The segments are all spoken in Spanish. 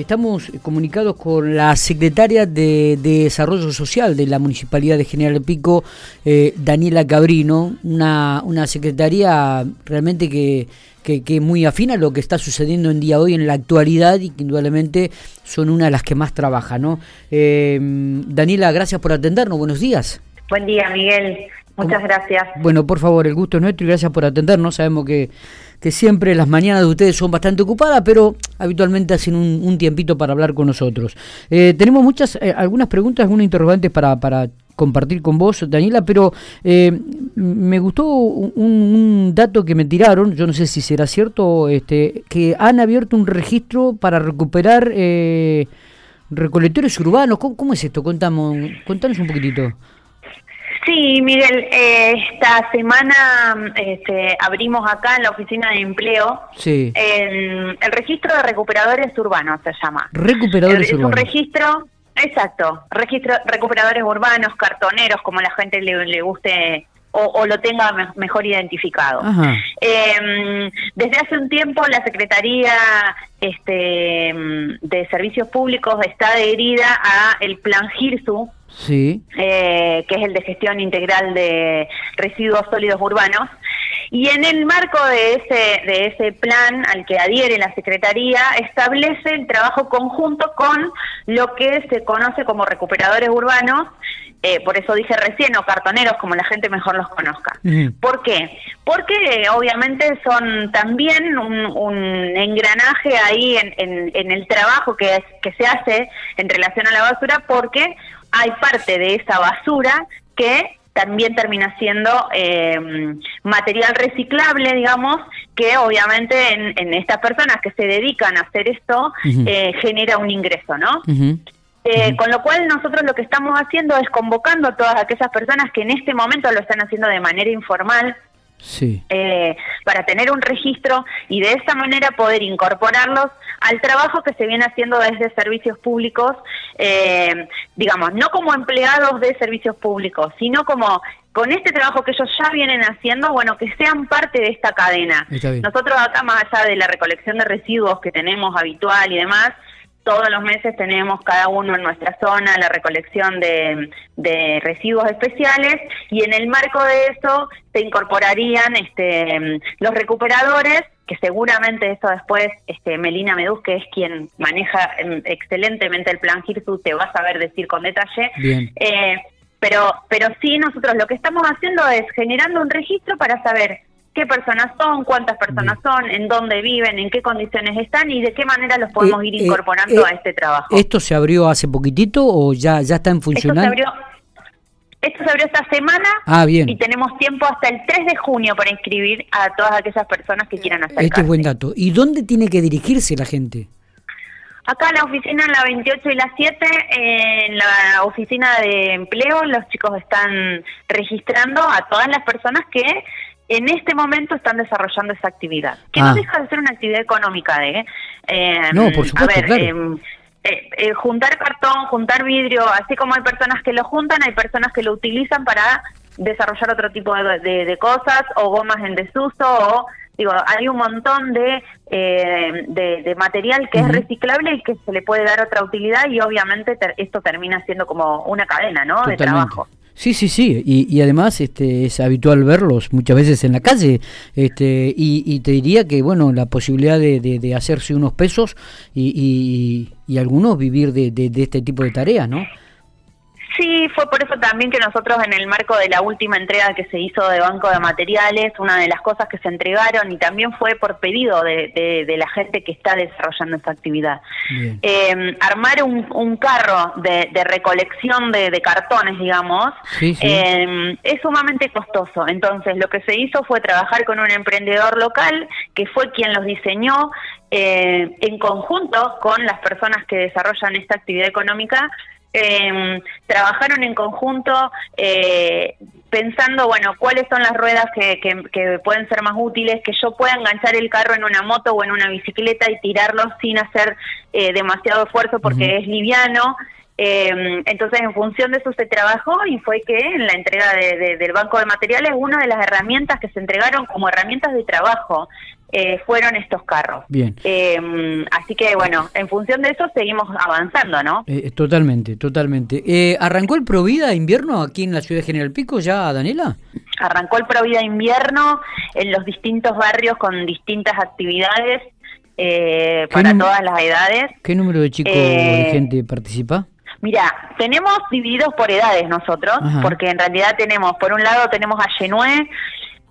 Estamos comunicados con la secretaria de, Desarrollo Social de la Municipalidad de General Pico, eh, Daniela Cabrino, una, una secretaría realmente que, que, muy afina a lo que está sucediendo en día hoy en la actualidad y que indudablemente son una de las que más trabaja. ¿no? Eh, Daniela, gracias por atendernos, buenos días. Buen día, Miguel. Muchas gracias. Bueno, por favor, el gusto es nuestro y gracias por atendernos. Sabemos que, que siempre las mañanas de ustedes son bastante ocupadas, pero habitualmente hacen un, tiempito para hablar con nosotros. Eh, tenemos muchas, eh, algunas preguntas, algunos interrogantes para, para compartir con vos, Daniela, pero eh, me gustó un, dato que me tiraron, yo no sé si será cierto, este, que han abierto un registro para recuperar eh, recolectores urbanos. ¿Cómo, es esto? Contamos, contanos un poquitito. Sí, Miguel, eh, esta semana este, abrimos acá en la oficina de empleo sí. el, registro de recuperadores urbanos, se llama. Recuperadores urbanos. Es un registro, exacto, registro recuperadores urbanos, cartoneros, como la gente le, le guste o, lo tenga mejor identificado. Eh, desde hace un tiempo la Secretaría este, de Servicios Públicos está adherida a el Plan GIRSU, sí. eh, que es el de gestión integral de residuos sólidos urbanos. Y en el marco de ese, de ese plan al que adhiere la Secretaría, establece el trabajo conjunto con lo que se conoce como recuperadores urbanos, eh, por eso dije recién, o cartoneros, como la gente mejor los conozca. ¿Por qué? Porque eh, obviamente son también un, engranaje ahí en, en, el trabajo que, que se hace en relación a la basura, porque hay parte de esa basura que también termina siendo eh, material reciclable, digamos, que obviamente en, estas personas que se dedican a hacer esto genera un ingreso, ¿no? Eh, con lo cual nosotros lo que estamos haciendo es convocando a todas aquellas personas que en este momento lo están haciendo de manera informal, sí. Eh, para tener un registro y de esa manera poder incorporarlos al trabajo que se viene haciendo desde servicios públicos, eh, digamos, no como empleados de servicios públicos, sino como con este trabajo que ellos ya vienen haciendo, bueno, que sean parte de esta cadena. Nosotros acá, más allá de la recolección de residuos que tenemos habitual y demás, todos los meses tenemos cada uno en nuestra zona la recolección de, residuos especiales y en el marco de eso se incorporarían este, los recuperadores que seguramente eso después este, Melina Meduz, que es quien maneja em, excelentemente el plan GIRSU, te va a saber decir con detalle. Eh, pero, pero sí, nosotros lo que estamos haciendo es generando un registro para saber qué personas son, cuántas personas son, en dónde viven, en qué condiciones están y de qué manera los podemos eh, ir eh, incorporando a este trabajo. ¿Esto se abrió hace poquitito o ya, ya está en funcionamiento? Esto se abrió, esto se abrió esta semana ah, bien. y tenemos tiempo hasta el 3 de junio para inscribir a todas aquellas personas que quieran hacer. Este es buen dato. ¿Y dónde tiene que dirigirse la gente? Acá en la oficina, en la 28 y la 7, en la oficina de empleo, los chicos están registrando a todas las personas que en este momento están desarrollando esa actividad, que no ah. deja de ser una actividad económica. Eh, no, por supuesto, em, eh, eh, juntar cartón, juntar vidrio, así como hay personas que lo juntan, hay personas que lo utilizan para desarrollar otro tipo de, cosas o gomas en desuso o digo hay un montón de de, material que es reciclable y que se le puede dar otra utilidad y obviamente esto termina siendo como una cadena no de trabajo Sí, sí, sí, y, además este, es habitual verlos muchas veces en la calle, este, y, te diría que, bueno, la posibilidad de, de, hacerse unos pesos y, y, algunos vivir de, de, este tipo de tareas, ¿no? Sí, fue por eso también que nosotros en el marco de la última entrega que se hizo de Banco de Materiales, una de las cosas que se entregaron y también fue por pedido de, de, la gente que está desarrollando esta actividad. Eh, armar un, carro de, recolección de, cartones, digamos, eh, es sumamente costoso. Entonces lo que se hizo fue trabajar con un emprendedor local que fue quien los diseñó eh, en conjunto con las personas que desarrollan esta actividad económica eh, trabajaron en conjunto eh, pensando, bueno, cuáles son las ruedas que, que, pueden ser más útiles, que yo pueda enganchar el carro en una moto o en una bicicleta y tirarlo sin hacer eh, demasiado esfuerzo porque es liviano. Eh, entonces, en función de eso se trabajó y fue que en la entrega del Banco de Materiales, una de las herramientas que se entregaron como herramientas de trabajo eh, fueron estos carros. Bien. Em, así que bueno, en función de eso seguimos avanzando, ¿no? Eh, totalmente, totalmente. Eh, ¿Arrancó el Provida invierno aquí en la ciudad de General Pico ya, Daniela? Arrancó el Provida invierno en los distintos barrios con distintas actividades para todas las edades. ¿Qué número de chicos de gente participa? Mira, tenemos divididos por edades nosotros, porque en realidad tenemos, por un lado tenemos a Genue,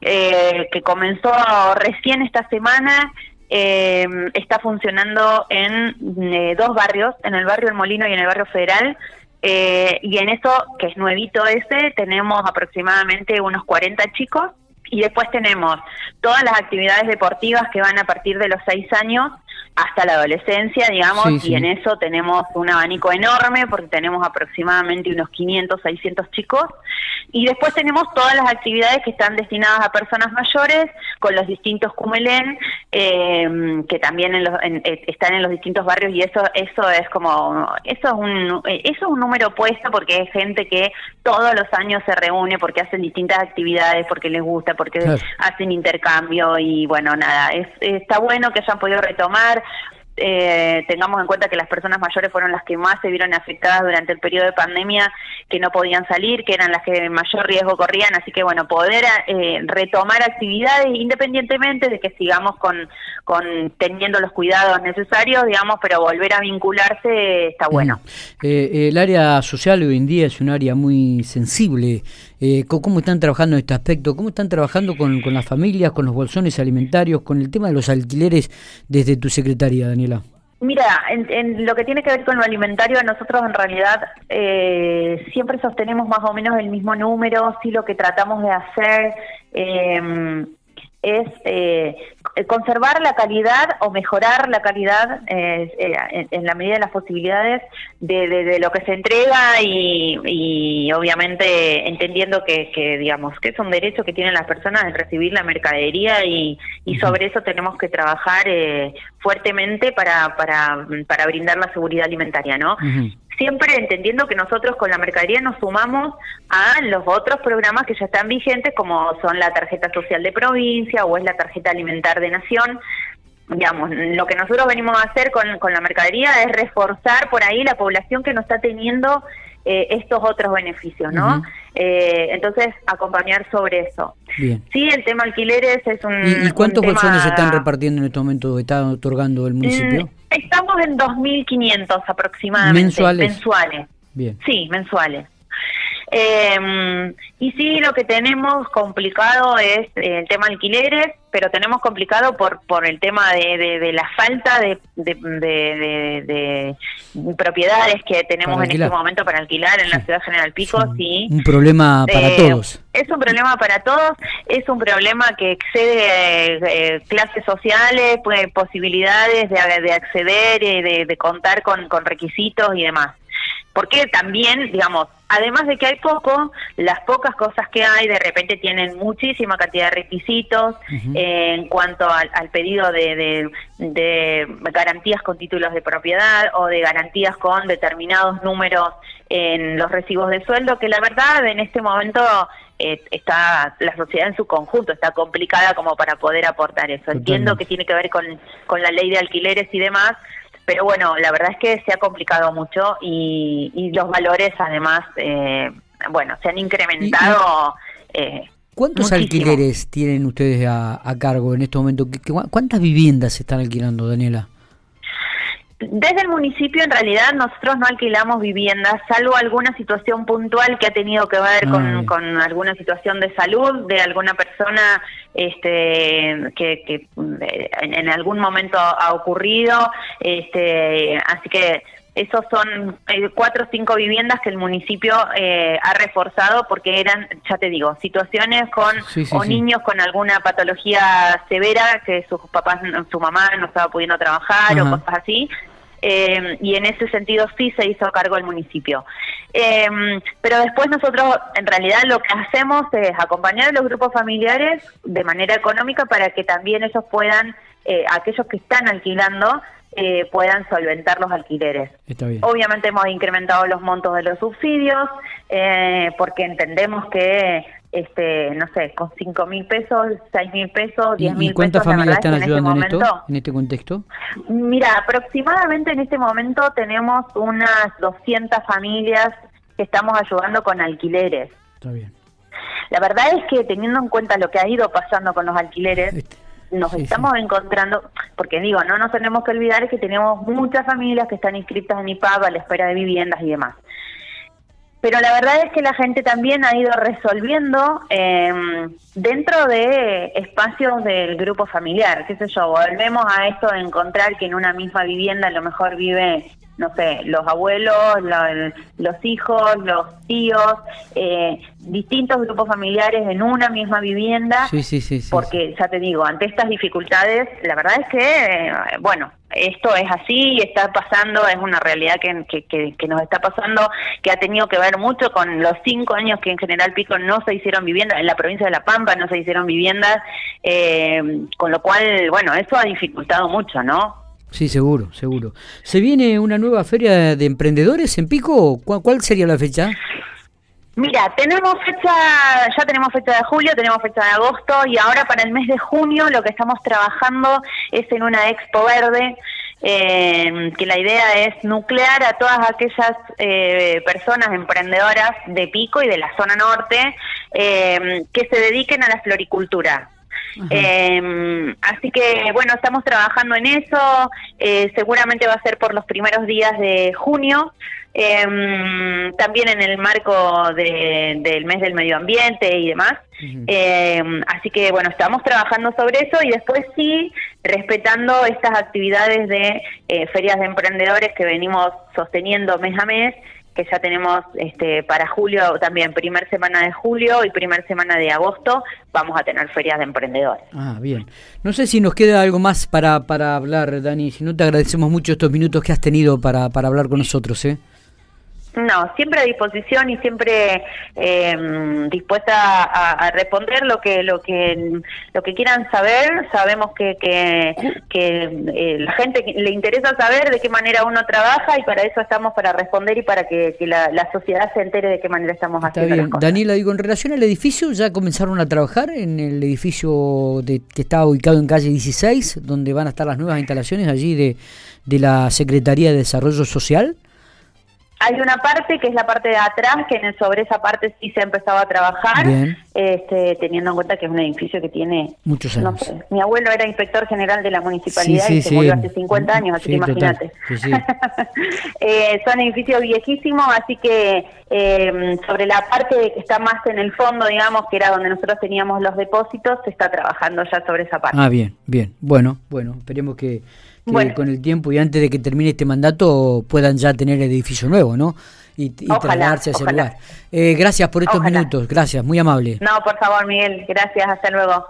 eh, que comenzó recién esta semana, eh, está funcionando en eh, dos barrios, en el barrio El Molino y en el barrio Federal. y en eso, que es nuevito ese, tenemos aproximadamente unos 40 chicos. Y después tenemos todas las actividades deportivas que van a partir de los 6 años hasta la adolescencia, digamos, y en eso tenemos un abanico enorme porque tenemos aproximadamente unos 500, 600 chicos. Y después tenemos todas las actividades que están destinadas a personas mayores con los distintos Cumelén, eh, que también eh, están en los distintos barrios y eso eso es como eso es un eso es un número puesto porque es gente que todos los años se reúne porque hacen distintas actividades, porque les gusta, porque hacen intercambio y bueno, nada, es, está bueno que hayan podido retomar eh, tengamos en cuenta que las personas mayores fueron las que más se vieron afectadas durante el periodo de pandemia, que no podían salir, que eran las que mayor riesgo corrían, así que bueno, poder eh, retomar actividades independientemente de que sigamos con, con teniendo los cuidados necesarios, digamos, pero volver a vincularse está bueno. Eh, el área social hoy en día es un área muy sensible. ¿Cómo están trabajando en este aspecto? ¿Cómo están trabajando con, con las familias, con los bolsones alimentarios, con el tema de los alquileres desde tu secretaría, Daniel? Mira, en, lo que tiene que ver con lo alimentario, nosotros en realidad eh, siempre sostenemos más o menos el mismo número, sí lo que tratamos de hacer eh, es eh, conservar la calidad o mejorar la calidad eh, eh, en, la medida de las posibilidades de, lo que se entrega y, obviamente entendiendo que, digamos que es un derecho que tienen las personas de recibir la mercadería y, sobre eso tenemos que trabajar fuertemente para, para, para brindar la seguridad alimentaria, ¿no? Siempre entendiendo que nosotros con la mercadería nos sumamos a los otros programas que ya están vigentes, como son la tarjeta social de provincia o es la tarjeta alimentar de nación. Digamos, lo que nosotros venimos a hacer con, con la mercadería es reforzar por ahí la población que no está teniendo eh, estos otros beneficios, ¿no? eh, entonces, acompañar sobre eso. Bien. Sí, el tema alquileres es un... ¿Y, cuántos bolsones se están repartiendo en este momento, está otorgando el municipio? Mm, estamos en 2.500 aproximadamente. ¿Mensuales? Mensuales. Bien. Sí, mensuales. Eh, y sí, lo que tenemos complicado es el tema alquileres, pero tenemos complicado por por el tema de, de, la falta de, de, propiedades que tenemos en este momento para alquilar en la ciudad General Pico. Sí, un problema para todos. Es un problema para todos, es un problema que excede eh, clases sociales, pues, posibilidades de, acceder, y de, contar con, con requisitos y demás porque también, digamos, además de que hay poco, las pocas cosas que hay de repente tienen muchísima cantidad de requisitos eh, en cuanto al, pedido de, garantías con títulos de propiedad o de garantías con determinados números en los recibos de sueldo, que la verdad en este momento eh, está la sociedad en su conjunto está complicada como para poder aportar eso. Entiendo que tiene que ver con, con la ley de alquileres y demás, pero bueno, la verdad es que se ha complicado mucho y, los valores además, eh, bueno, se han incrementado. Eh, ¿Cuántos alquileres tienen ustedes a, cargo en este momento? ¿Cuántas viviendas se están alquilando, Daniela? Desde el municipio, en realidad, nosotros no alquilamos viviendas, salvo alguna situación puntual que ha tenido que ver con, ah, alguna situación de salud de alguna persona este, que, eh, en, algún momento ha ocurrido. Este, así que esos son eh, cuatro o cinco viviendas que el municipio eh, ha reforzado porque eran, ya te digo, situaciones con o niños con alguna patología severa que sus papás, su mamá no estaba pudiendo trabajar o cosas así. Eh, y en ese sentido sí se hizo cargo el municipio. pero después nosotros en realidad lo que hacemos es acompañar a los grupos familiares de manera económica para que también ellos puedan, aquellos que están alquilando, eh, puedan solventar los alquileres. Obviamente hemos incrementado los montos de los subsidios eh, porque entendemos que este, no sé, con cinco mil pesos, seis mil pesos, diez mil pesos. ¿Cuántas familias están en este ayudando en, esto, en este contexto? Mira, aproximadamente en este momento tenemos unas 200 familias que estamos ayudando con alquileres. Está bien. La verdad es que teniendo en cuenta lo que ha ido pasando con los alquileres, nos estamos encontrando, porque digo, no nos tenemos que olvidar que tenemos muchas familias que están inscritas en IPAB a la espera de viviendas y demás. Pero la verdad es que la gente también ha ido resolviendo eh, dentro de espacios del grupo familiar, qué sé yo, volvemos a esto de encontrar que en una misma vivienda a lo mejor vive no sé, los abuelos, los hijos, los tíos, eh, distintos grupos familiares en una misma vivienda. Sí, sí, sí. porque ya te digo, ante estas dificultades, la verdad es que, eh, bueno, esto es así, está pasando, es una realidad que, que, que, nos está pasando, que ha tenido que ver mucho con los cinco años que en General Pico no se hicieron viviendas, en la provincia de La Pampa no se hicieron viviendas, eh, con lo cual, bueno, eso ha dificultado mucho, ¿no? Sí, seguro, seguro. ¿Se viene una nueva feria de emprendedores en Pico? ¿Cuál, sería la fecha? Mira, tenemos fecha, ya tenemos fecha de julio, tenemos fecha de agosto y ahora para el mes de junio lo que estamos trabajando es en una expo verde, eh, que la idea es nuclear a todas aquellas eh, personas emprendedoras de Pico y de la zona norte eh, que se dediquen a la floricultura. Eh, así que bueno, estamos trabajando en eso, eh, seguramente va a ser por los primeros días de junio, eh, también en el marco del mes del medio ambiente y demás. Em, así que bueno, estamos trabajando sobre eso y después sí, respetando estas actividades de eh, ferias de emprendedores que venimos sosteniendo mes a mes que ya tenemos este, para julio también, primer semana de julio y primer semana de agosto, vamos a tener ferias de emprendedores. Ah, bien. No sé si nos queda algo más para, para hablar, Dani, si no te agradecemos mucho estos minutos que has tenido para, para hablar con nosotros. ¿eh? No, siempre a disposición y siempre eh, dispuesta a, responder lo que lo que lo que quieran saber. Sabemos que que, que eh, la gente le interesa saber de qué manera uno trabaja y para eso estamos para responder y para que, la, sociedad se entere de qué manera estamos haciendo las cosas. Daniela, digo, en relación al edificio, ¿ya comenzaron a trabajar en el edificio de, que está ubicado en calle 16, donde van a estar las nuevas instalaciones allí de, de la Secretaría de Desarrollo Social? Hay una parte que es la parte de atrás, que sobre esa parte sí se ha empezado a trabajar, este, teniendo en cuenta que es un edificio que tiene... Muchos años. No sé, mi abuelo era inspector general de la municipalidad y se murió hace 50 años, así que imagínate. eh, son edificios viejísimos, así que eh, sobre la parte que está más en el fondo, digamos, que era donde nosotros teníamos los depósitos, se está trabajando ya sobre esa parte. Ah, bien, bien. Bueno, bueno, esperemos que que con el tiempo y antes de que termine este mandato puedan ya tener el edificio nuevo, ¿no? Y, y trasladarse a ese lugar. Eh, gracias por estos minutos, gracias, muy amable. No, por favor, Miguel, gracias, hasta luego.